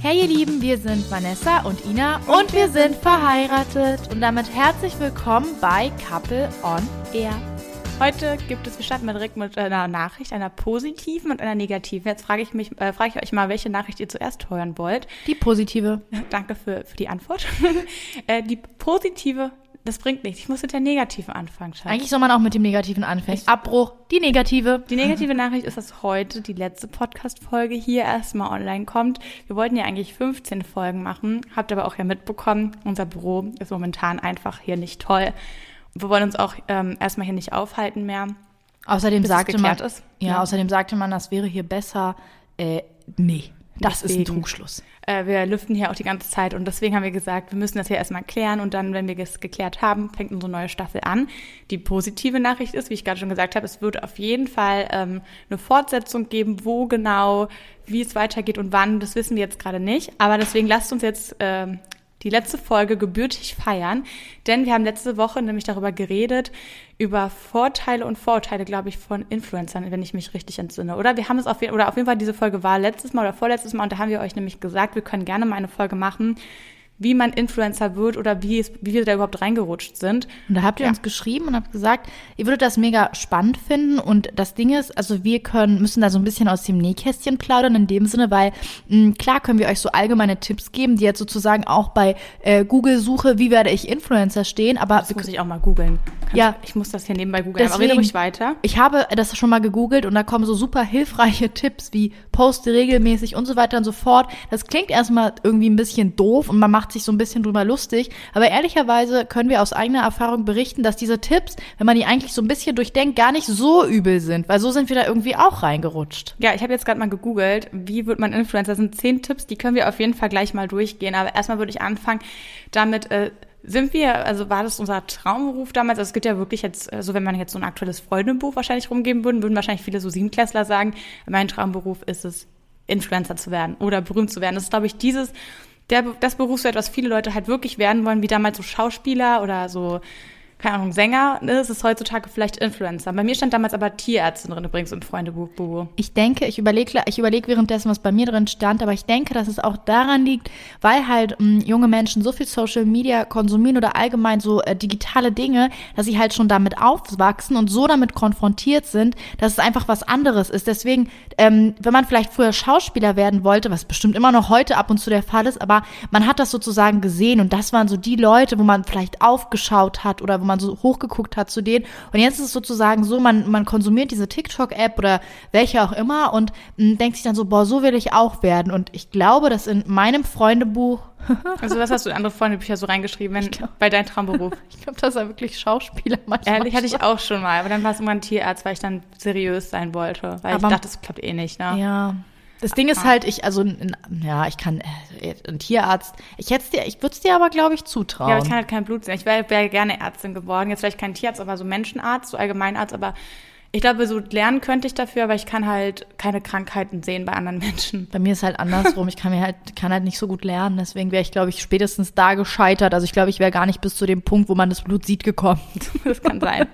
Hey ihr Lieben, wir sind Vanessa und Ina und wir sind verheiratet und damit herzlich willkommen bei Couple on Air. Heute gibt es, wir starten direkt mit einer Nachricht, einer positiven und einer negativen. Jetzt frage ich mich, äh, frage ich euch mal, welche Nachricht ihr zuerst hören wollt. Die positive. Danke für, für die Antwort. äh, die positive, das bringt nichts. Ich muss mit der negativen anfangen, Schatz. Eigentlich soll man auch mit dem negativen anfangen. Abbruch, die negative. Die negative Nachricht ist, dass heute die letzte Podcast-Folge hier erstmal online kommt. Wir wollten ja eigentlich 15 Folgen machen, habt aber auch ja mitbekommen, unser Büro ist momentan einfach hier nicht toll wir wollen uns auch ähm, erstmal hier nicht aufhalten mehr. Außerdem sagte man. Ja, ja, außerdem sagte man, das wäre hier besser. Äh, nee, das deswegen, ist ein Trugschluss. Äh, wir lüften hier auch die ganze Zeit und deswegen haben wir gesagt, wir müssen das hier erstmal klären und dann, wenn wir es geklärt haben, fängt unsere neue Staffel an. Die positive Nachricht ist, wie ich gerade schon gesagt habe, es wird auf jeden Fall ähm, eine Fortsetzung geben, wo genau, wie es weitergeht und wann, das wissen wir jetzt gerade nicht. Aber deswegen lasst uns jetzt ähm, die letzte Folge gebürtig feiern, denn wir haben letzte Woche nämlich darüber geredet, über Vorteile und Vorurteile, glaube ich, von Influencern, wenn ich mich richtig entsinne. Oder wir haben es auf, oder auf jeden Fall diese Folge war letztes Mal oder vorletztes Mal und da haben wir euch nämlich gesagt, wir können gerne mal eine Folge machen, wie man Influencer wird oder wie, es, wie wir da überhaupt reingerutscht sind. Und da habt ihr ja. uns geschrieben und habt gesagt, ihr würdet das mega spannend finden. Und das Ding ist, also wir können, müssen da so ein bisschen aus dem Nähkästchen plaudern in dem Sinne, weil mh, hm, klar können wir euch so allgemeine Tipps geben, die jetzt sozusagen auch bei äh, Google-Suche, wie werde ich Influencer stehen. Aber das muss ich auch mal googeln. Ja, ich muss das hier nebenbei googeln. Deswegen, aber rede ruhig weiter. Ich habe das schon mal gegoogelt und da kommen so super hilfreiche Tipps wie poste regelmäßig und so weiter und so fort. Das klingt erstmal irgendwie ein bisschen doof und man macht sich so ein bisschen drüber lustig. Aber ehrlicherweise können wir aus eigener Erfahrung berichten, dass diese Tipps, wenn man die eigentlich so ein bisschen durchdenkt, gar nicht so übel sind, weil so sind wir da irgendwie auch reingerutscht. Ja, ich habe jetzt gerade mal gegoogelt, wie wird man Influencer? Das sind zehn Tipps, die können wir auf jeden Fall gleich mal durchgehen. Aber erstmal würde ich anfangen damit, äh, sind wir, also war das unser Traumberuf damals? Also es gibt ja wirklich jetzt, also wenn man jetzt so ein aktuelles Freundebuch wahrscheinlich rumgeben würde, würden wahrscheinlich viele so Siebenklässler sagen, mein Traumberuf ist es, Influencer zu werden oder berühmt zu werden. Das ist, glaube ich, dieses, der, das Berufsfeld, was viele Leute halt wirklich werden wollen, wie damals so Schauspieler oder so keine Ahnung, Sänger, ne, es ist heutzutage vielleicht Influencer. Bei mir stand damals aber Tierärztin drin übrigens im Freundebuch. Bubu. Ich denke, ich überlege ich überleg währenddessen, was bei mir drin stand, aber ich denke, dass es auch daran liegt, weil halt mh, junge Menschen so viel Social Media konsumieren oder allgemein so äh, digitale Dinge, dass sie halt schon damit aufwachsen und so damit konfrontiert sind, dass es einfach was anderes ist. Deswegen, ähm, wenn man vielleicht früher Schauspieler werden wollte, was bestimmt immer noch heute ab und zu der Fall ist, aber man hat das sozusagen gesehen und das waren so die Leute, wo man vielleicht aufgeschaut hat oder wo man so hochgeguckt hat zu denen. Und jetzt ist es sozusagen so, man, man konsumiert diese TikTok-App oder welche auch immer und mh, denkt sich dann so, boah, so will ich auch werden. Und ich glaube, dass in meinem Freundebuch also was hast du in andere Freundebücher so reingeschrieben, wenn, glaub, bei deinem Traumberuf? Ich glaube, das war wirklich Schauspieler manchmal. Ehrlich, hatte ich auch schon mal, aber dann war es immer ein Tierarzt, weil ich dann seriös sein wollte. Weil aber, ich dachte, das klappt eh nicht, ne? Ja. Das Ding ist halt, ich, also, ja, ich kann, äh, ein Tierarzt, ich hätte dir, ich würde es dir aber, glaube ich, zutrauen. Ja, aber ich kann halt kein Blut sehen. Ich wäre wär gerne Ärztin geworden. Jetzt vielleicht kein Tierarzt, aber so Menschenarzt, so Allgemeinarzt, aber ich glaube, so lernen könnte ich dafür, aber ich kann halt keine Krankheiten sehen bei anderen Menschen. Bei mir ist halt andersrum. ich kann mir halt, kann halt nicht so gut lernen. Deswegen wäre ich, glaube ich, spätestens da gescheitert. Also ich glaube, ich wäre gar nicht bis zu dem Punkt, wo man das Blut sieht, gekommen. das kann sein.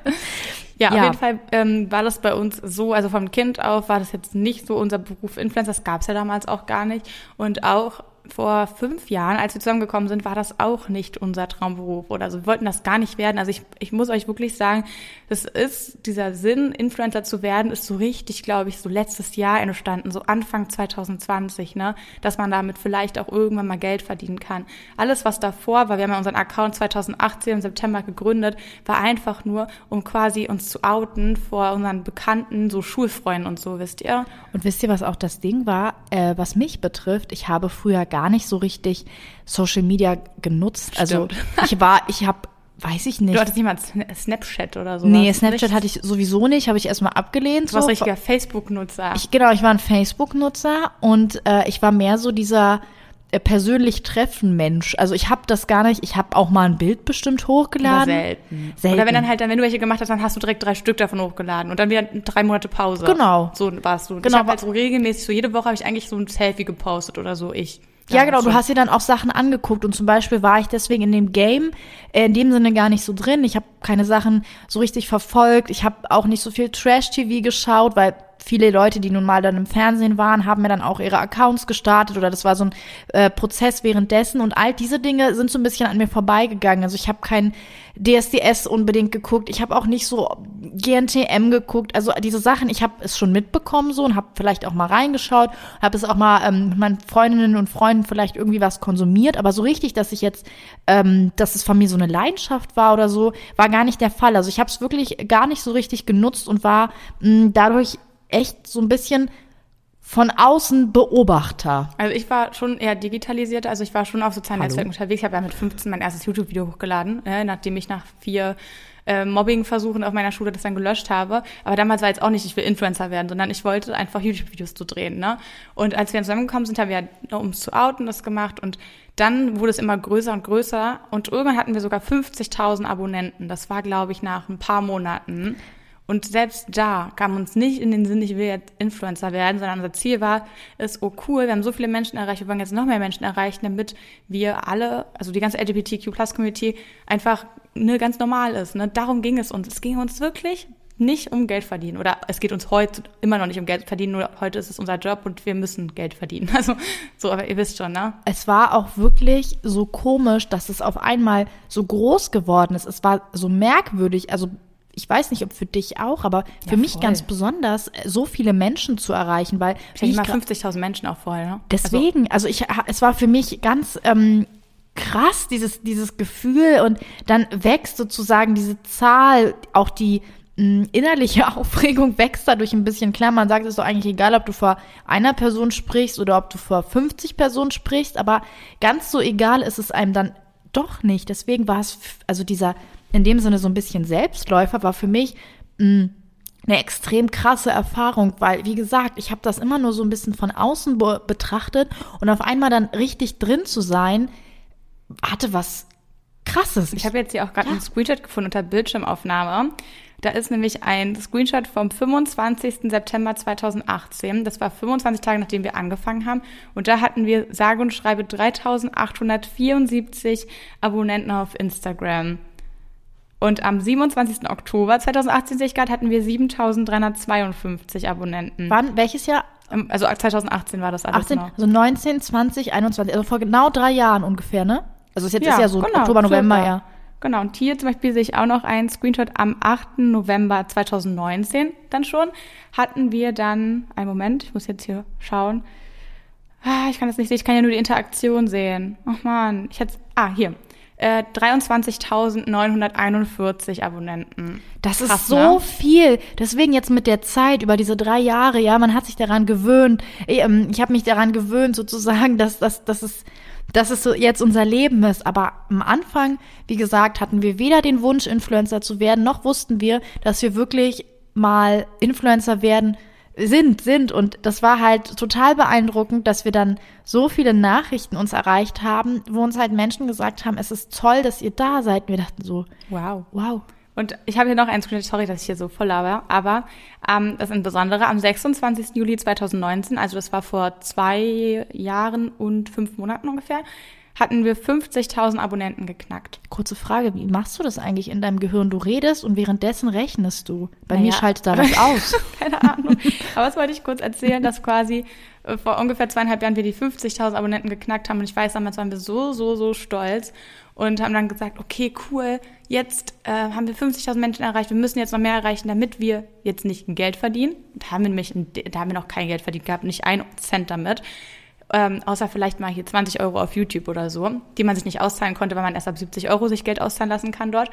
Ja, ja, auf jeden Fall ähm, war das bei uns so, also vom Kind auf war das jetzt nicht so unser Beruf Influencer, das gab es ja damals auch gar nicht. Und auch vor fünf Jahren, als wir zusammengekommen sind, war das auch nicht unser Traumberuf oder so. Wir wollten das gar nicht werden. Also ich, ich muss euch wirklich sagen, das ist, dieser Sinn, Influencer zu werden, ist so richtig, glaube ich, so letztes Jahr entstanden, so Anfang 2020, ne, dass man damit vielleicht auch irgendwann mal Geld verdienen kann. Alles, was davor war, wir haben ja unseren Account 2018 im September gegründet, war einfach nur, um quasi uns zu outen vor unseren Bekannten, so Schulfreunden und so, wisst ihr. Und wisst ihr, was auch das Ding war, äh, was mich betrifft? Ich habe früher gar nicht so richtig Social Media genutzt. Also Stimmt. ich war, ich habe Weiß ich nicht. Du hattest niemals Snapchat oder so? Nee, Snapchat hatte ich sowieso nicht, habe ich erstmal abgelehnt. Du warst so. richtiger Facebook-Nutzer. Ich, genau, ich war ein Facebook-Nutzer und äh, ich war mehr so dieser äh, persönlich treffen Mensch. Also ich habe das gar nicht, ich habe auch mal ein Bild bestimmt hochgeladen. Aber selten. selten. Oder wenn dann halt, dann, wenn du welche gemacht hast, dann hast du direkt drei Stück davon hochgeladen und dann wieder drei Monate Pause. Genau. So warst du. Genau. Ich habe halt so regelmäßig, so jede Woche habe ich eigentlich so ein Selfie gepostet oder so, ich. Ja, genau, du hast dir dann auch Sachen angeguckt und zum Beispiel war ich deswegen in dem Game äh, in dem Sinne gar nicht so drin. Ich habe keine Sachen so richtig verfolgt. Ich habe auch nicht so viel Trash-TV geschaut, weil viele Leute, die nun mal dann im Fernsehen waren, haben mir dann auch ihre Accounts gestartet oder das war so ein äh, Prozess währenddessen und all diese Dinge sind so ein bisschen an mir vorbeigegangen. Also ich habe kein DSDS unbedingt geguckt, ich habe auch nicht so GNTM geguckt, also diese Sachen, ich habe es schon mitbekommen so und habe vielleicht auch mal reingeschaut, habe es auch mal ähm, mit meinen Freundinnen und Freunden vielleicht irgendwie was konsumiert, aber so richtig, dass ich jetzt, ähm, dass es von mir so eine Leidenschaft war oder so, war gar nicht der Fall. Also ich habe es wirklich gar nicht so richtig genutzt und war mh, dadurch echt so ein bisschen von außen Beobachter. Also ich war schon eher digitalisiert, also ich war schon auf sozialen Hallo? Netzwerken unterwegs. Ich habe ja mit 15 mein erstes YouTube-Video hochgeladen, äh, nachdem ich nach vier äh, Mobbing-Versuchen auf meiner Schule das dann gelöscht habe. Aber damals war jetzt auch nicht, ich will Influencer werden, sondern ich wollte einfach YouTube-Videos zu drehen. Ne? Und als wir zusammengekommen sind, haben wir, um es zu outen, das gemacht. Und dann wurde es immer größer und größer. Und irgendwann hatten wir sogar 50.000 Abonnenten. Das war, glaube ich, nach ein paar Monaten. Und selbst da kam uns nicht in den Sinn, ich will jetzt Influencer werden, sondern unser Ziel war, ist, oh cool, wir haben so viele Menschen erreicht, wir wollen jetzt noch mehr Menschen erreichen, damit wir alle, also die ganze LGBTQ-Plus-Community einfach ne, ganz normal ist. Ne? Darum ging es uns. Es ging uns wirklich nicht um Geld verdienen. Oder es geht uns heute immer noch nicht um Geld verdienen, nur heute ist es unser Job und wir müssen Geld verdienen. Also so, aber ihr wisst schon, ne? Es war auch wirklich so komisch, dass es auf einmal so groß geworden ist. Es war so merkwürdig. Also ich weiß nicht, ob für dich auch, aber für ja, mich ganz besonders, äh, so viele Menschen zu erreichen, weil ich mal 50.000 Menschen auch vorher. Ne? Deswegen, also, also ich, es war für mich ganz ähm, krass dieses dieses Gefühl und dann wächst sozusagen diese Zahl, auch die mh, innerliche Aufregung wächst dadurch ein bisschen. Klar, man sagt, es ist doch eigentlich egal, ob du vor einer Person sprichst oder ob du vor 50 Personen sprichst, aber ganz so egal ist es einem dann doch nicht. Deswegen war es, also dieser in dem Sinne so ein bisschen Selbstläufer, war für mich mh, mm, eine extrem krasse Erfahrung, weil, wie gesagt, ich habe das immer nur so ein bisschen von außen be betrachtet und auf einmal dann richtig drin zu sein, hatte was Krasses. Ich habe jetzt hier auch gerade ja. einen Screenshot gefunden unter Bildschirmaufnahme. Da ist nämlich ein Screenshot vom 25. September 2018. Das war 25 Tage, nachdem wir angefangen haben. Und da hatten wir sage und schreibe 3874 Abonnenten auf Instagram. Und am 27. Oktober 2018, sehe ich gerade, hatten wir 7352 Abonnenten. Wann? Welches Jahr? Also 2018 war das alles 18, noch. Also 19, 20, 21, also vor genau drei Jahren ungefähr, ne? Also jetzt ja, ist ja so genau, Oktober, November, ja. Genau, und hier zum Beispiel sehe ich auch noch einen Screenshot am 8. November 2019 dann schon. Hatten wir dann, einen Moment, ich muss jetzt hier schauen. Ah, ich kann das nicht sehen, ich kann ja nur die Interaktion sehen. Ach man, ich hätte, ah, hier äh, 23.941 Abonnenten. Das ist Krass, so ne? viel. Deswegen jetzt mit der Zeit über diese drei Jahre, ja, man hat sich daran gewöhnt. Ähm, ich habe mich daran gewöhnt, sozusagen, dass, dass, dass es dass es so jetzt unser Leben ist. Aber am Anfang, wie gesagt, hatten wir weder den Wunsch, Influencer zu werden, noch wussten wir, dass wir wirklich mal Influencer werden sind, sind. Und das war halt total beeindruckend, dass wir dann so viele Nachrichten uns erreicht haben, wo uns halt Menschen gesagt haben, es ist toll, dass ihr da seid. Und wir dachten so, wow, wow. Und ich habe hier noch einen Screenshot, sorry, dass ich hier so voll laber, aber ähm, das Besondere, am 26. Juli 2019, also das war vor zwei Jahren und fünf Monaten ungefähr, hatten wir 50.000 Abonnenten geknackt. Kurze Frage, wie machst du das eigentlich in deinem Gehirn? Du redest und währenddessen rechnest du. Bei naja. mir schaltet da was aus. Keine Ahnung. Aber was wollte ich kurz erzählen, dass quasi vor ungefähr zweieinhalb Jahren wir die 50.000 Abonnenten geknackt haben und ich weiß, damals waren wir so, so, so stolz und haben dann gesagt, okay, cool, jetzt äh, haben wir 50.000 Menschen erreicht, wir müssen jetzt noch mehr erreichen, damit wir jetzt nicht Geld verdienen. Da haben wir nämlich, da haben wir noch kein Geld verdient gehabt, nicht ein Cent damit ähm, außer vielleicht mal hier 20 Euro auf YouTube oder so, die man sich nicht auszahlen konnte, weil man erst ab 70 Euro sich Geld auszahlen lassen kann dort.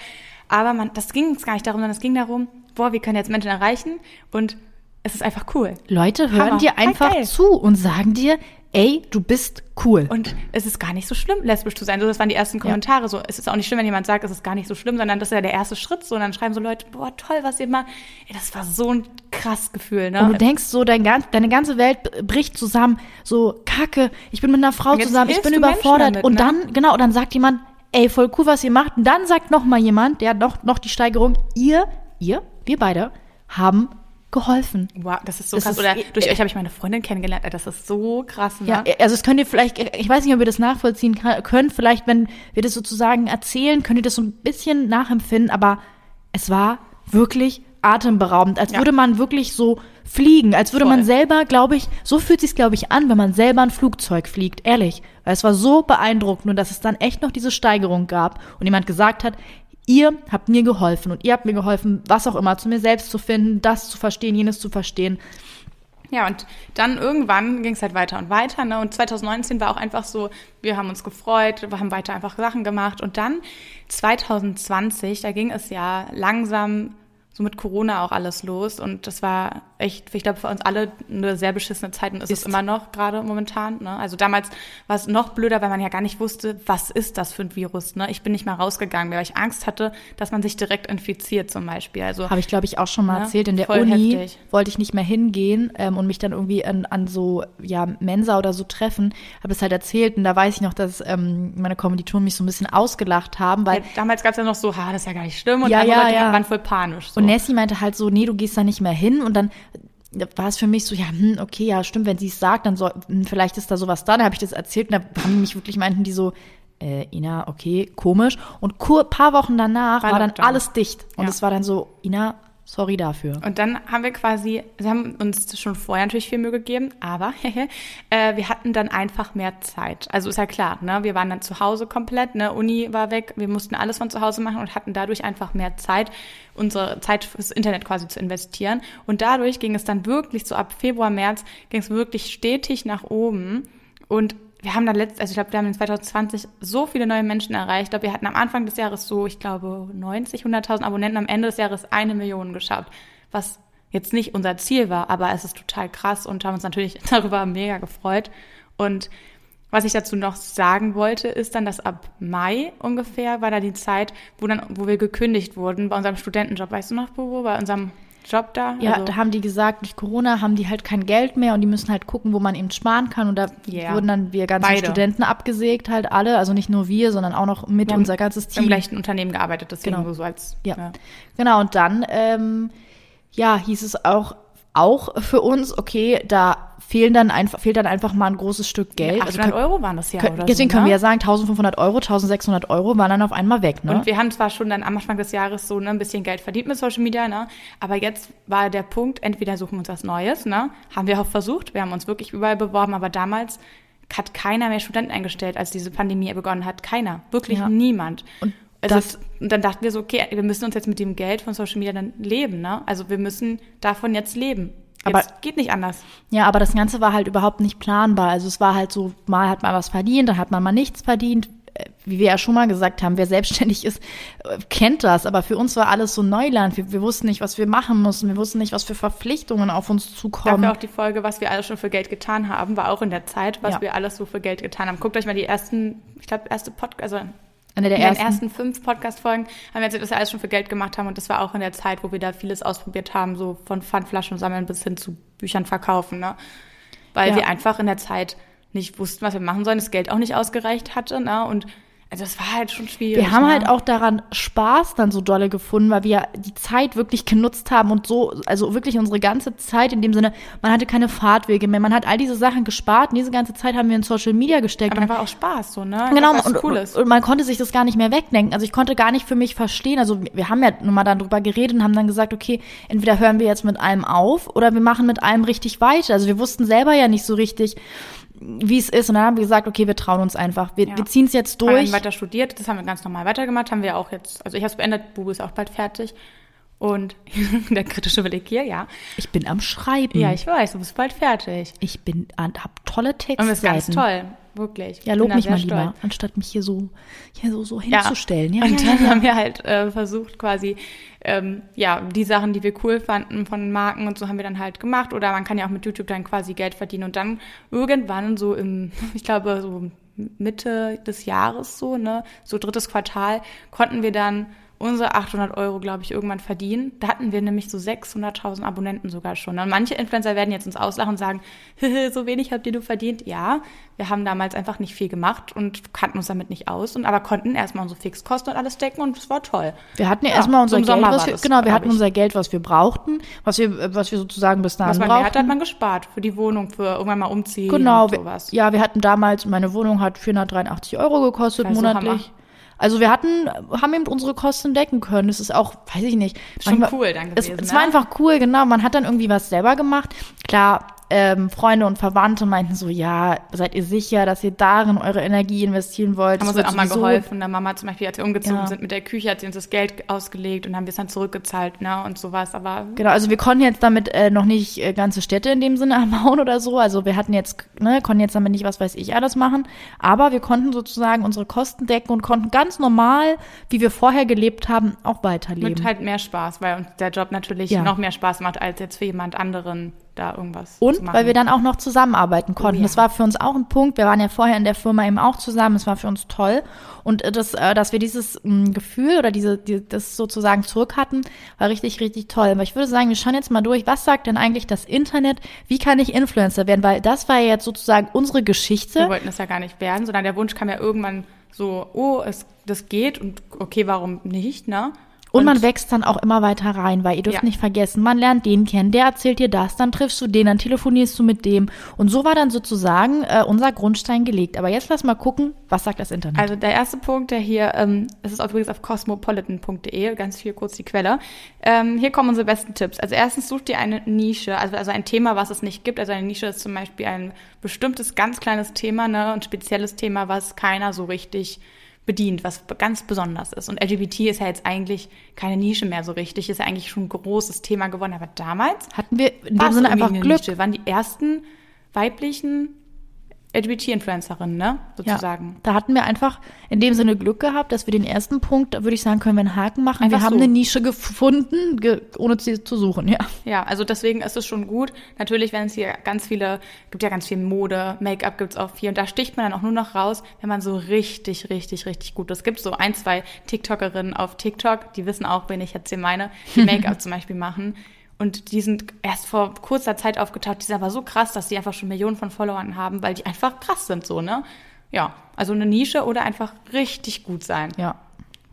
Aber man, das ging gar nicht darum, sondern es ging darum, boah, wir können jetzt Menschen erreichen und es ist einfach cool. Leute hören Hammer. dir einfach zu und sagen dir, ey, du bist cool. Und es ist gar nicht so schlimm, lesbisch zu sein. So, das waren die ersten Kommentare. Ja. So, es ist auch nicht schlimm, wenn jemand sagt, es ist gar nicht so schlimm, sondern das ist ja der erste Schritt. So, und dann schreiben so Leute, boah, toll, was ihr macht. Ey, das war so ein krass Gefühl, ne? Und du denkst so, dein, deine ganze Welt bricht zusammen. So, Kacke, ich bin mit einer Frau zusammen, ich bin überfordert. Damit, und ne? dann, genau, und dann sagt jemand, ey, voll cool, was ihr macht. Und dann sagt noch mal jemand, der noch, noch die Steigerung, ihr, ihr, wir beide, haben geholfen. Wow, das ist so das krass. Ist, Oder durch äh, euch habe ich meine Freundin kennengelernt. Das ist so krass. Ne? Ja, also es könnt ihr vielleicht, ich weiß nicht, ob ihr das nachvollziehen könnt, vielleicht, wenn wir das sozusagen erzählen, könnt ihr das so ein bisschen nachempfinden, aber es war wirklich atemberaubend, als ja. würde man wirklich so fliegen, als würde Voll. man selber, glaube ich, so fühlt sich glaube ich an, wenn man selber ein Flugzeug fliegt, ehrlich, weil es war so beeindruckend und dass es dann echt noch diese Steigerung gab und jemand gesagt hat, ihr habt mir geholfen und ihr habt mir geholfen, was auch immer zu mir selbst zu finden, das zu verstehen, jenes zu verstehen. Ja, und dann irgendwann ging es halt weiter und weiter. Ne? Und 2019 war auch einfach so, wir haben uns gefreut, wir haben weiter einfach Sachen gemacht. Und dann 2020, da ging es ja langsam so mit Corona auch alles los. Und das war echt, ich glaube, für uns alle eine sehr beschissene Zeit und ist, ist. es immer noch gerade momentan. Ne? Also damals war es noch blöder, weil man ja gar nicht wusste, was ist das für ein Virus. Ne? Ich bin nicht mal rausgegangen, weil ich Angst hatte, dass man sich direkt infiziert zum Beispiel. Also Habe ich, glaube ich, auch schon mal ne? erzählt. In der Uni heftig. wollte ich nicht mehr hingehen ähm, und mich dann irgendwie an, an so ja, Mensa oder so treffen. Habe es halt erzählt und da weiß ich noch, dass ähm, meine Kommilitonen mich so ein bisschen ausgelacht haben. weil ja, Damals gab es ja noch so, ha, das ist ja gar nicht schlimm und ja, ja, ja. waren voll panisch. So. Und Nessie meinte halt so, nee, du gehst da nicht mehr hin. Und dann war es für mich so, ja, hm, okay, ja, stimmt, wenn sie es sagt, dann soll, hm, vielleicht ist da sowas da. Dann habe ich das erzählt und da haben die mich wirklich meinten, die so, äh, Ina, okay, komisch. Und kur paar Wochen danach war, war dann alles dicht. Und es ja. war dann so, Ina, Sorry dafür. Und dann haben wir quasi, sie haben uns schon vorher natürlich viel Mühe gegeben, aber äh, wir hatten dann einfach mehr Zeit. Also ist ja klar, ne? Wir waren dann zu Hause komplett, ne? Uni war weg, wir mussten alles von zu Hause machen und hatten dadurch einfach mehr Zeit, unsere Zeit fürs Internet quasi zu investieren. Und dadurch ging es dann wirklich so ab Februar, März, ging es wirklich stetig nach oben. Und wir haben dann letzt, also ich glaube, wir haben in 2020 so viele neue Menschen erreicht. Ich glaube, wir hatten am Anfang des Jahres so, ich glaube, 90, 100.000 Abonnenten, am Ende des Jahres eine Million geschafft, was jetzt nicht unser Ziel war, aber es ist total krass und haben uns natürlich darüber mega gefreut. Und was ich dazu noch sagen wollte, ist dann, dass ab Mai ungefähr war da die Zeit, wo dann, wo wir gekündigt wurden bei unserem Studentenjob. Weißt du noch, wo? Bei unserem Job da? Ja, also, da haben die gesagt, durch Corona haben die halt kein Geld mehr und die müssen halt gucken, wo man eben sparen kann. Und da yeah. wurden dann wir ganzen Beide. Studenten abgesägt, halt alle. Also nicht nur wir, sondern auch noch mit wir unser ganzes Team. Im gleichen Unternehmen gearbeitet, deswegen genau. so als. Ja. ja. Genau, und dann ähm, ja, hieß es auch, auch für uns, okay, da fehlen dann einfach, fehlt dann einfach mal ein großes Stück Geld. Ja, 800 also, Euro waren das ja, können, oder Deswegen so, können ne? wir ja sagen, 1500 Euro, 1600 Euro waren dann auf einmal weg, ne? Und wir haben zwar schon dann am Anfang des Jahres so ne, ein bisschen Geld verdient mit Social Media, ne? Aber jetzt war der Punkt, entweder suchen wir uns was Neues, ne? Haben wir auch versucht. Wir haben uns wirklich überall beworben, aber damals hat keiner mehr Studenten eingestellt, als diese Pandemie begonnen hat. Keiner. Wirklich ja. niemand. Und also das, und dann dachten wir so, okay, wir müssen uns jetzt mit dem Geld von Social Media dann leben, ne? Also wir müssen davon jetzt leben. Jetzt aber geht nicht anders. Ja, aber das Ganze war halt überhaupt nicht planbar. Also es war halt so, mal hat man was verdient, dann hat man mal nichts verdient. Äh, wie wir ja schon mal gesagt haben, wer selbstständig ist, äh, kennt das. Aber für uns war alles so Neuland. Wir, wir wussten nicht, was wir machen mussten. Wir wussten nicht, was für Verpflichtungen auf uns zukommen. Dafür auch die Folge, was wir alles schon für Geld getan haben, war auch in der Zeit, was ja. wir alles so für Geld getan haben. Guckt euch mal die ersten, ich glaube, erste Podcast, also eine der in ersten. den ersten fünf Podcast-Folgen haben wir erzählt, dass wir alles schon für Geld gemacht haben und das war auch in der Zeit, wo wir da vieles ausprobiert haben, so von Pfandflaschen sammeln bis hin zu Büchern verkaufen, ne? Weil ja. wir einfach in der Zeit nicht wussten, was wir machen sollen, das Geld auch nicht ausgereicht hatte, ne? Und also das war halt schon schwierig. Wir haben ne? halt auch daran Spaß dann so dolle gefunden, weil wir die Zeit wirklich genutzt haben und so, also wirklich unsere ganze Zeit in dem Sinne, man hatte keine Fahrtwege mehr, man hat all diese Sachen gespart und diese ganze Zeit haben wir in Social Media gesteckt. Aber war auch Spaß, so, ne? Genau, und, Cooles. und man konnte sich das gar nicht mehr wegdenken. Also ich konnte gar nicht für mich verstehen, also wir haben ja nun mal dann drüber geredet und haben dann gesagt, okay, entweder hören wir jetzt mit allem auf oder wir machen mit allem richtig weiter. Also wir wussten selber ja nicht so richtig, wie es ist. Und dann haben wir gesagt, okay, wir trauen uns einfach. Wir, ja. wir ziehen es jetzt durch. Haben weiter studiert, das haben wir ganz normal weitergemacht, haben wir auch jetzt, also ich habe es beendet, Bubu ist auch bald fertig. Und der kritische Beleg hier, ja. Ich bin am Schreiben. Ja, ich weiß, du bist bald fertig. Ich bin, hab tolle Texte. Und das ist ganz toll, wirklich. Ja, lob mich mal lieber, stolz. anstatt mich hier so, hier so, so hinzustellen. Ja, und ja, dann ja. haben wir halt äh, versucht, quasi, ähm, ja, die Sachen, die wir cool fanden von Marken und so haben wir dann halt gemacht. Oder man kann ja auch mit YouTube dann quasi Geld verdienen. Und dann irgendwann so im, ich glaube, so Mitte des Jahres so, ne, so drittes Quartal, konnten wir dann unsere 800 Euro, glaube ich, irgendwann verdienen. Da hatten wir nämlich so 600.000 Abonnenten sogar schon. Und manche Influencer werden jetzt uns auslachen und sagen, so wenig habt ihr du verdient. Ja, wir haben damals einfach nicht viel gemacht und kannten uns damit nicht aus, und aber konnten erstmal unsere Fixkosten und alles decken und es war toll. Wir hatten ja, erstmal unser Geld, was wir, das, genau, wir hatten ich. unser Geld, was wir brauchten, was wir, was wir sozusagen bis dahin was man brauchten. Hat, hat man gespart für die Wohnung, für irgendwann mal umziehen genau, und sowas. Wir, ja, wir hatten damals, meine Wohnung hat 483 Euro gekostet monatlich. Also wir hatten, haben eben unsere Kosten decken können. Das ist auch, weiß ich nicht. Schon manchmal, cool, danke. Es, es war ne? einfach cool, genau. Man hat dann irgendwie was selber gemacht. Klar, ähm, Freunde und Verwandte meinten so, ja, seid ihr sicher, dass ihr darin eure Energie investieren wollt? Haben uns dann auch mal geholfen. Der Mama zum Beispiel, als wir umgezogen ja. sind mit der Küche, hat sie uns das Geld ausgelegt und haben wir es dann zurückgezahlt, ne, und sowas. Aber genau, also wir konnten jetzt damit äh, noch nicht äh, ganze Städte in dem Sinne erbauen oder so. Also wir hatten jetzt, ne, konnten jetzt damit nicht was weiß ich alles machen. Aber wir konnten sozusagen unsere Kosten decken und konnten ganz normal, wie wir vorher gelebt haben, auch weiterleben. Mit halt mehr Spaß, weil uns der Job natürlich ja. noch mehr Spaß macht als jetzt für jemand anderen da irgendwas Und weil wir dann auch noch zusammenarbeiten konnten. Oh, ja. Das war für uns auch ein Punkt. Wir waren ja vorher in der Firma eben auch zusammen. Das war für uns toll. Und äh, das, äh, dass wir dieses mh, Gefühl oder diese, die, das sozusagen zurück hatten, war richtig, richtig toll. Aber ich würde sagen, wir schauen jetzt mal durch. Was sagt denn eigentlich das Internet? Wie kann ich Influencer werden? Weil das war ja jetzt sozusagen unsere Geschichte. Wir wollten das ja gar nicht werden, sondern der Wunsch kam ja irgendwann so, oh, es, das geht und okay, warum nicht, ne? Und, man wächst dann auch immer weiter rein, weil ihr dürft ja. nicht vergessen, man lernt den kennen, der erzählt dir das, dann triffst du den, dann telefonierst du mit dem. Und so war dann sozusagen äh, unser Grundstein gelegt. Aber jetzt lass mal gucken, was sagt das Internet? Also der erste Punkt, der hier, ähm, das ist übrigens auf cosmopolitan.de, ganz viel kurz die Quelle. Ähm, hier kommen unsere besten Tipps. Also erstens such dir eine Nische, also, also ein Thema, was es nicht gibt. Also eine Nische ist zum Beispiel ein bestimmtes, ganz kleines Thema, ne, ein spezielles Thema, was keiner so richtig bedient, was ganz besonders ist. Und LGBT ist ja jetzt eigentlich keine Nische mehr so richtig, ist ja eigentlich schon ein großes Thema geworden. Aber damals hatten wir in dem Sinne einfach Glück. Nische, waren die ersten weiblichen LGBT-Influencerin, ne? Sozusagen. Ja, da hatten wir einfach in dem Sinne Glück gehabt, dass wir den ersten Punkt, würde ich sagen, können wir einen Haken machen. Einfach wir haben so. eine Nische gefunden, ge ohne sie zu suchen, ja. Ja, also deswegen ist es schon gut. Natürlich, wenn es hier ganz viele, gibt ja ganz viel Mode, Make-up gibt's auch viel und da sticht man dann auch nur noch raus, wenn man so richtig, richtig, richtig gut ist. Es gibt so ein, zwei TikTokerinnen auf TikTok, die wissen auch, wen ich jetzt hier meine, die Make-up zum Beispiel machen und die sind erst vor kurzer Zeit aufgetaucht. Die sind aber so krass, dass sie einfach schon Millionen von Followern haben, weil die einfach krass sind, so, ne? Ja. Also eine Nische oder einfach richtig gut sein. Ja.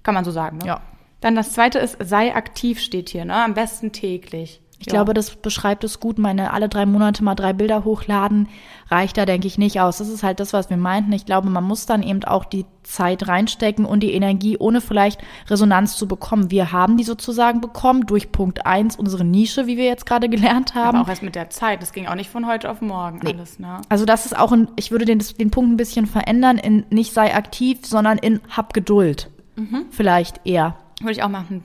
Kann man so sagen, ne? Ja. Dann das zweite ist, sei aktiv steht hier, ne? Am besten täglich. Ich ja. glaube, das beschreibt es gut. Meine alle drei Monate mal drei Bilder hochladen reicht da, denke ich, nicht aus. Das ist halt das, was wir meinten. Ich glaube, man muss dann eben auch die Zeit reinstecken und die Energie, ohne vielleicht Resonanz zu bekommen. Wir haben die sozusagen bekommen durch Punkt eins unsere Nische, wie wir jetzt gerade gelernt haben. Aber auch erst mit der Zeit. Das ging auch nicht von heute auf morgen nee. alles, ne? Also das ist auch ein, ich würde den, den Punkt ein bisschen verändern in nicht sei aktiv, sondern in hab Geduld. Mhm. Vielleicht eher. Würde ich auch machen.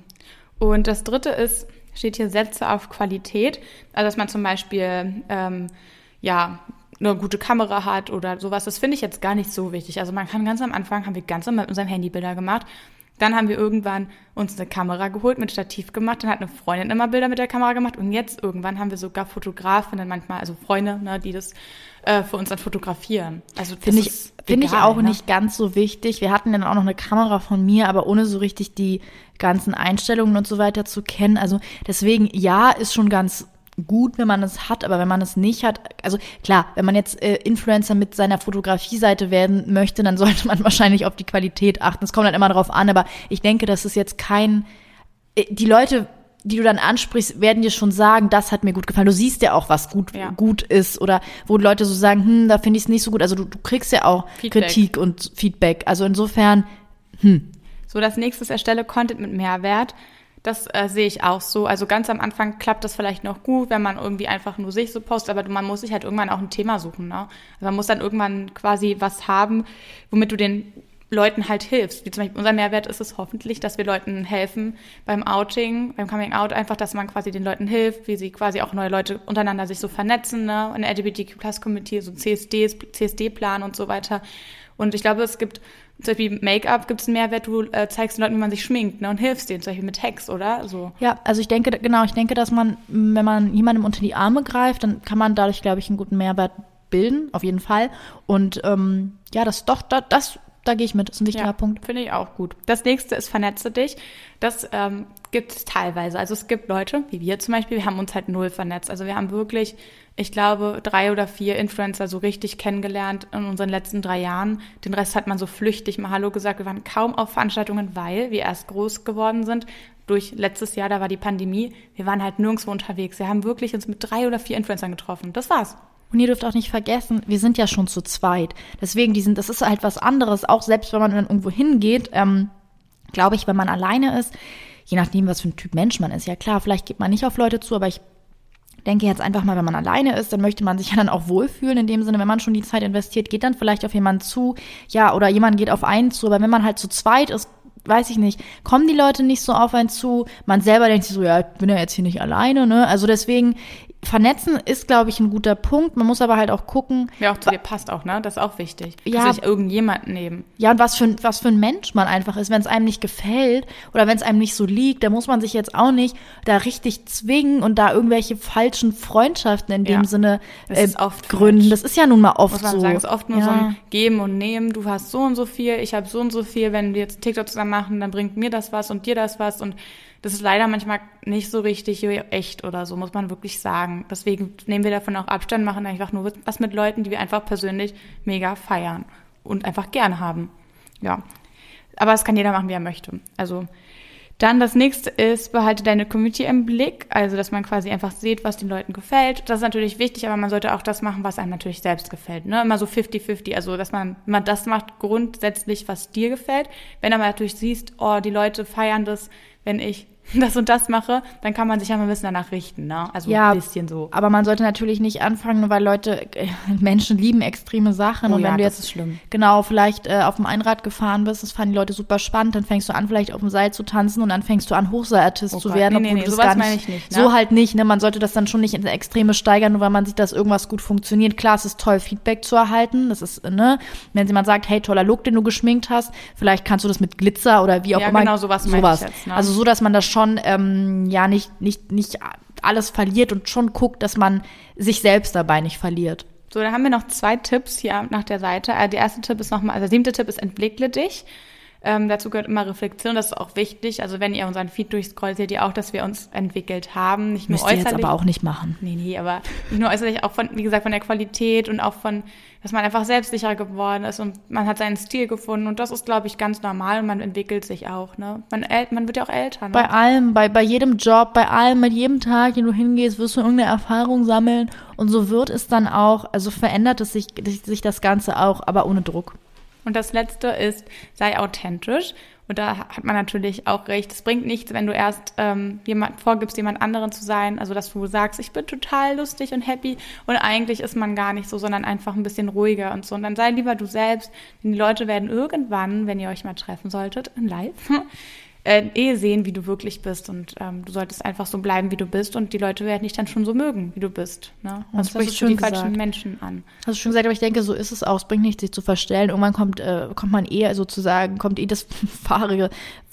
Und das dritte ist, steht hier Sätze auf Qualität. Also dass man zum Beispiel ähm, ja eine gute Kamera hat oder sowas. Das finde ich jetzt gar nicht so wichtig. Also man kann ganz am Anfang haben wir ganz mit unserem Handy Bilder gemacht. Dann haben wir irgendwann uns eine Kamera geholt, mit Stativ gemacht. Dann hat eine Freundin immer Bilder mit der Kamera gemacht. Und jetzt irgendwann haben wir sogar Fotografinnen manchmal, also Freunde, ne, die das äh, für uns dann fotografieren. Also finde ich, finde ich auch ne? nicht ganz so wichtig. Wir hatten dann auch noch eine Kamera von mir, aber ohne so richtig die ganzen Einstellungen und so weiter zu kennen. Also deswegen, ja, ist schon ganz gut, wenn man es hat, aber wenn man es nicht hat, also klar, wenn man jetzt äh, Influencer mit seiner Fotografie-Seite werden möchte, dann sollte man wahrscheinlich auf die Qualität achten. Es kommt halt immer darauf an, aber ich denke, das ist jetzt kein, äh, die Leute, die du dann ansprichst, werden dir schon sagen, das hat mir gut gefallen. Du siehst ja auch, was gut, ja. gut ist oder wo Leute so sagen, hm, da finde ich es nicht so gut. Also du, du kriegst ja auch Feedback. Kritik und Feedback. Also insofern, hm. So, das nächste ist erstelle Content mit Mehrwert. Das äh, sehe ich auch so. Also ganz am Anfang klappt das vielleicht noch gut, wenn man irgendwie einfach nur sich so postet, aber man muss sich halt irgendwann auch ein Thema suchen. Ne? Also man muss dann irgendwann quasi was haben, womit du den Leuten halt hilfst. Wie zum Beispiel unser Mehrwert ist es hoffentlich, dass wir Leuten helfen beim Outing, beim Coming Out, einfach, dass man quasi den Leuten hilft, wie sie quasi auch neue Leute untereinander sich so vernetzen, ne? in der LGBTQ Plus Community, so CSDs, CSD-Plan und so weiter. Und ich glaube, es gibt zum Beispiel Make-up gibt es einen Mehrwert, du äh, zeigst den Leuten, wie man sich schminkt ne, und hilfst denen, zum Beispiel mit Hacks, oder? So. Ja, also ich denke, genau, ich denke, dass man, wenn man jemandem unter die Arme greift, dann kann man dadurch, glaube ich, einen guten Mehrwert bilden, auf jeden Fall. Und ähm, ja, das doch, das, das da gehe ich mit, das ist ein wichtiger ja, Punkt. Finde ich auch gut. Das nächste ist vernetze dich. Das ähm, gibt es teilweise. Also es gibt Leute, wie wir zum Beispiel, wir haben uns halt null vernetzt. Also wir haben wirklich, ich glaube, drei oder vier Influencer so richtig kennengelernt in unseren letzten drei Jahren. Den Rest hat man so flüchtig mal Hallo gesagt. Wir waren kaum auf Veranstaltungen, weil wir erst groß geworden sind. Durch letztes Jahr, da war die Pandemie. Wir waren halt nirgendwo unterwegs. Wir haben wirklich uns mit drei oder vier Influencern getroffen. Das war's. Und ihr dürft auch nicht vergessen, wir sind ja schon zu zweit. Deswegen, die sind, das ist halt was anderes, auch selbst wenn man dann irgendwo hingeht, ähm, glaube ich, wenn man alleine ist, je nachdem, was für ein Typ Mensch man ist, ja klar, vielleicht geht man nicht auf Leute zu, aber ich denke jetzt einfach mal, wenn man alleine ist, dann möchte man sich ja dann auch wohlfühlen. In dem Sinne, wenn man schon die Zeit investiert, geht dann vielleicht auf jemanden zu, ja, oder jemand geht auf einen zu. Aber wenn man halt zu zweit ist, weiß ich nicht, kommen die Leute nicht so auf einen zu. Man selber denkt sich so, ja, ich bin ja jetzt hier nicht alleine, ne? Also deswegen, Vernetzen ist, glaube ich, ein guter Punkt. Man muss aber halt auch gucken. Ja, auch zu dir passt auch, ne? Das ist auch wichtig. Ja. Sich irgendjemanden nehmen. Ja, und was für, ein, was für ein Mensch man einfach ist. Wenn es einem nicht gefällt oder wenn es einem nicht so liegt, dann muss man sich jetzt auch nicht da richtig zwingen und da irgendwelche falschen Freundschaften in dem ja. Sinne äh, gründen. Falsch. Das ist ja nun mal oft muss man so. Sagen, es ist oft nur ja. so ein Geben und Nehmen. Du hast so und so viel, ich habe so und so viel. Wenn wir jetzt TikTok zusammen machen, dann bringt mir das was und dir das was und das ist leider manchmal nicht so richtig echt oder so, muss man wirklich sagen. Deswegen nehmen wir davon auch Abstand, machen einfach nur was mit Leuten, die wir einfach persönlich mega feiern und einfach gern haben. Ja. Aber es kann jeder machen, wie er möchte. Also, dann das nächste ist, behalte deine Community im Blick, also dass man quasi einfach sieht, was den Leuten gefällt. Das ist natürlich wichtig, aber man sollte auch das machen, was einem natürlich selbst gefällt. Ne? Immer so 50-50, also dass man immer das macht grundsätzlich, was dir gefällt. Wenn aber natürlich siehst, oh, die Leute feiern das, wenn ich das und das mache, dann kann man sich ja mal ein bisschen danach richten, ne? Also ja, ein bisschen so. Aber man sollte natürlich nicht anfangen, nur weil Leute, äh, Menschen lieben extreme Sachen. Oh und wenn ja, du jetzt schlimm. genau vielleicht äh, auf dem Einrad gefahren bist, das fanden die Leute super spannend, dann fängst du an, vielleicht auf dem Seil zu tanzen und dann fängst du an, Hochseilartist oh zu werden, nee, obwohl nee, du das gar nicht, nicht ne? so halt nicht. Ne? Man sollte das dann schon nicht in Extreme steigern, nur weil man sieht, dass irgendwas gut funktioniert. Klar, es ist toll, Feedback zu erhalten. Das ist, ne, wenn jemand sagt, hey, toller Look, den du geschminkt hast, vielleicht kannst du das mit Glitzer oder wie auch ja, immer. Genau, sowas, sowas. Jetzt, ne? Also so, dass man das schon ähm, ja nicht, nicht, nicht alles verliert und schon guckt, dass man sich selbst dabei nicht verliert. So, dann haben wir noch zwei Tipps hier nach der Seite. Also der erste Tipp ist nochmal, also der siebte Tipp ist entwickle dich. Ähm, dazu gehört immer Reflexion, das ist auch wichtig. Also wenn ihr unseren Feed durchscrollt, seht ihr auch, dass wir uns entwickelt haben. Nicht nur Müsst äußerlich. Ihr jetzt aber auch nicht machen. Nee, nee, aber nicht nur äußerlich, auch von, wie gesagt, von der Qualität und auch von, dass man einfach selbstsicherer geworden ist und man hat seinen Stil gefunden und das ist, glaube ich, ganz normal und man entwickelt sich auch, ne? Man, man wird ja auch älter, ne? Bei allem, bei, bei jedem Job, bei allem, mit jedem Tag, den du hingehst, wirst du irgendeine Erfahrung sammeln und so wird es dann auch, also verändert es sich, sich das Ganze auch, aber ohne Druck. Und das letzte ist, sei authentisch. Und da hat man natürlich auch recht. Es bringt nichts, wenn du erst ähm, jemand vorgibst, jemand anderen zu sein. Also dass du sagst, ich bin total lustig und happy und eigentlich ist man gar nicht so, sondern einfach ein bisschen ruhiger und so. Und dann sei lieber du selbst, denn die Leute werden irgendwann, wenn ihr euch mal treffen solltet, in Live, äh, eh sehen, wie du wirklich bist. Und ähm, du solltest einfach so bleiben, wie du bist. Und die Leute werden dich dann schon so mögen, wie du bist. Ne? Und sprichst du die gesagt. falschen Menschen an. Hast du schon gesagt, aber ich denke, so ist es auch. Es bringt nichts, sich zu verstellen. Irgendwann kommt, äh, kommt man eh sozusagen, kommt eh das Fahrige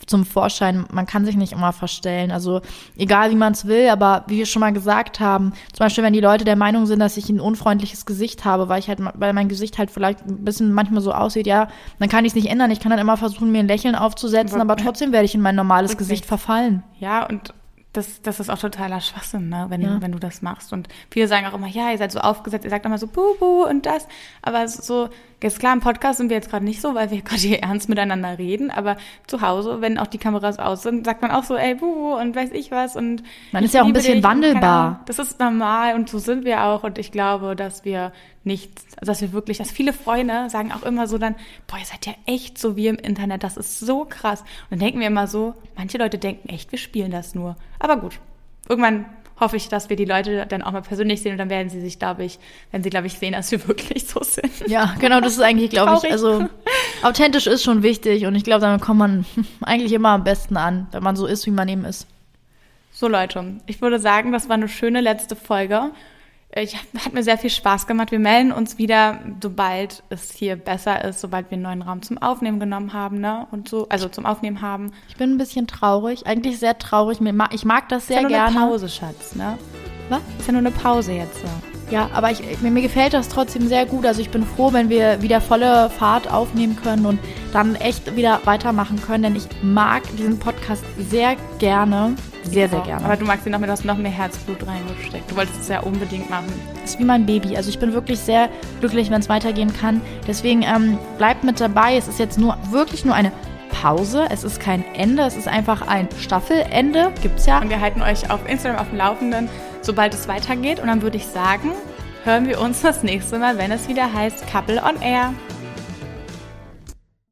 zum Vorschein. Man kann sich nicht immer verstellen. Also egal, wie man es will, aber wie wir schon mal gesagt haben, zum Beispiel, wenn die Leute der Meinung sind, dass ich ein unfreundliches Gesicht habe, weil ich halt, weil mein Gesicht halt vielleicht ein bisschen manchmal so aussieht, ja, dann kann ich es nicht ändern. Ich kann dann immer versuchen, mir ein Lächeln aufzusetzen, aber, aber trotzdem werde ich in mein normales Gesicht verfallen. Ja, und das, das ist auch totaler Schwachsinn, ne? wenn, ja. wenn du das machst. Und viele sagen auch immer, ja, ihr seid so aufgesetzt, ihr sagt immer so Bubu und das. Aber so, Jetzt klar, im Podcast sind wir jetzt gerade nicht so, weil wir gerade hier ernst miteinander reden, aber zu Hause, wenn auch die Kameras aus sind, sagt man auch so, ey, buhu, und weiß ich was und man ist ja auch ein bisschen wandelbar. Das ist normal und so sind wir auch und ich glaube, dass wir nicht, also dass wir wirklich, dass viele Freunde sagen auch immer so dann, boah, ihr seid ja echt so wie im Internet, das ist so krass. Und dann denken wir immer so, manche Leute denken echt, wir spielen das nur. Aber gut, irgendwann hoffe ich, dass wir die Leute dann auch mal persönlich sehen und dann werden sie sich, glaube ich, wenn sie, glaube ich, sehen, dass wir wirklich so sind. Ja, genau, das ist eigentlich, glaube ich, also authentisch ist schon wichtig und ich glaube, damit kommt man eigentlich immer am besten an, wenn man so ist, wie man eben ist. So Leute, ich würde sagen, das war eine schöne letzte Folge. Ich, hat mir sehr viel Spaß gemacht. Wir melden uns wieder, sobald es hier besser ist, sobald wir einen neuen Raum zum Aufnehmen genommen haben, ne? Und so, also zum Aufnehmen haben. Ich bin ein bisschen traurig, eigentlich sehr traurig. Ich mag das sehr gerne. ist ja nur eine Pause, Schatz, ne? Was? Ist ja nur eine Pause jetzt. So. Ja, aber ich, mir, mir gefällt das trotzdem sehr gut. Also ich bin froh, wenn wir wieder volle Fahrt aufnehmen können und dann echt wieder weitermachen können, denn ich mag diesen Podcast sehr gerne. Sehr, sehr gerne. Aber du magst ihn noch mehr, du hast noch mehr Herzblut reingesteckt. Du wolltest es ja unbedingt machen. Das ist wie mein Baby. Also ich bin wirklich sehr glücklich, wenn es weitergehen kann. Deswegen ähm, bleibt mit dabei. Es ist jetzt nur wirklich nur eine Pause. Es ist kein Ende. Es ist einfach ein Staffelende. Gibt's ja. Und wir halten euch auf Instagram auf dem Laufenden, sobald es weitergeht. Und dann würde ich sagen, hören wir uns das nächste Mal, wenn es wieder heißt Couple on Air.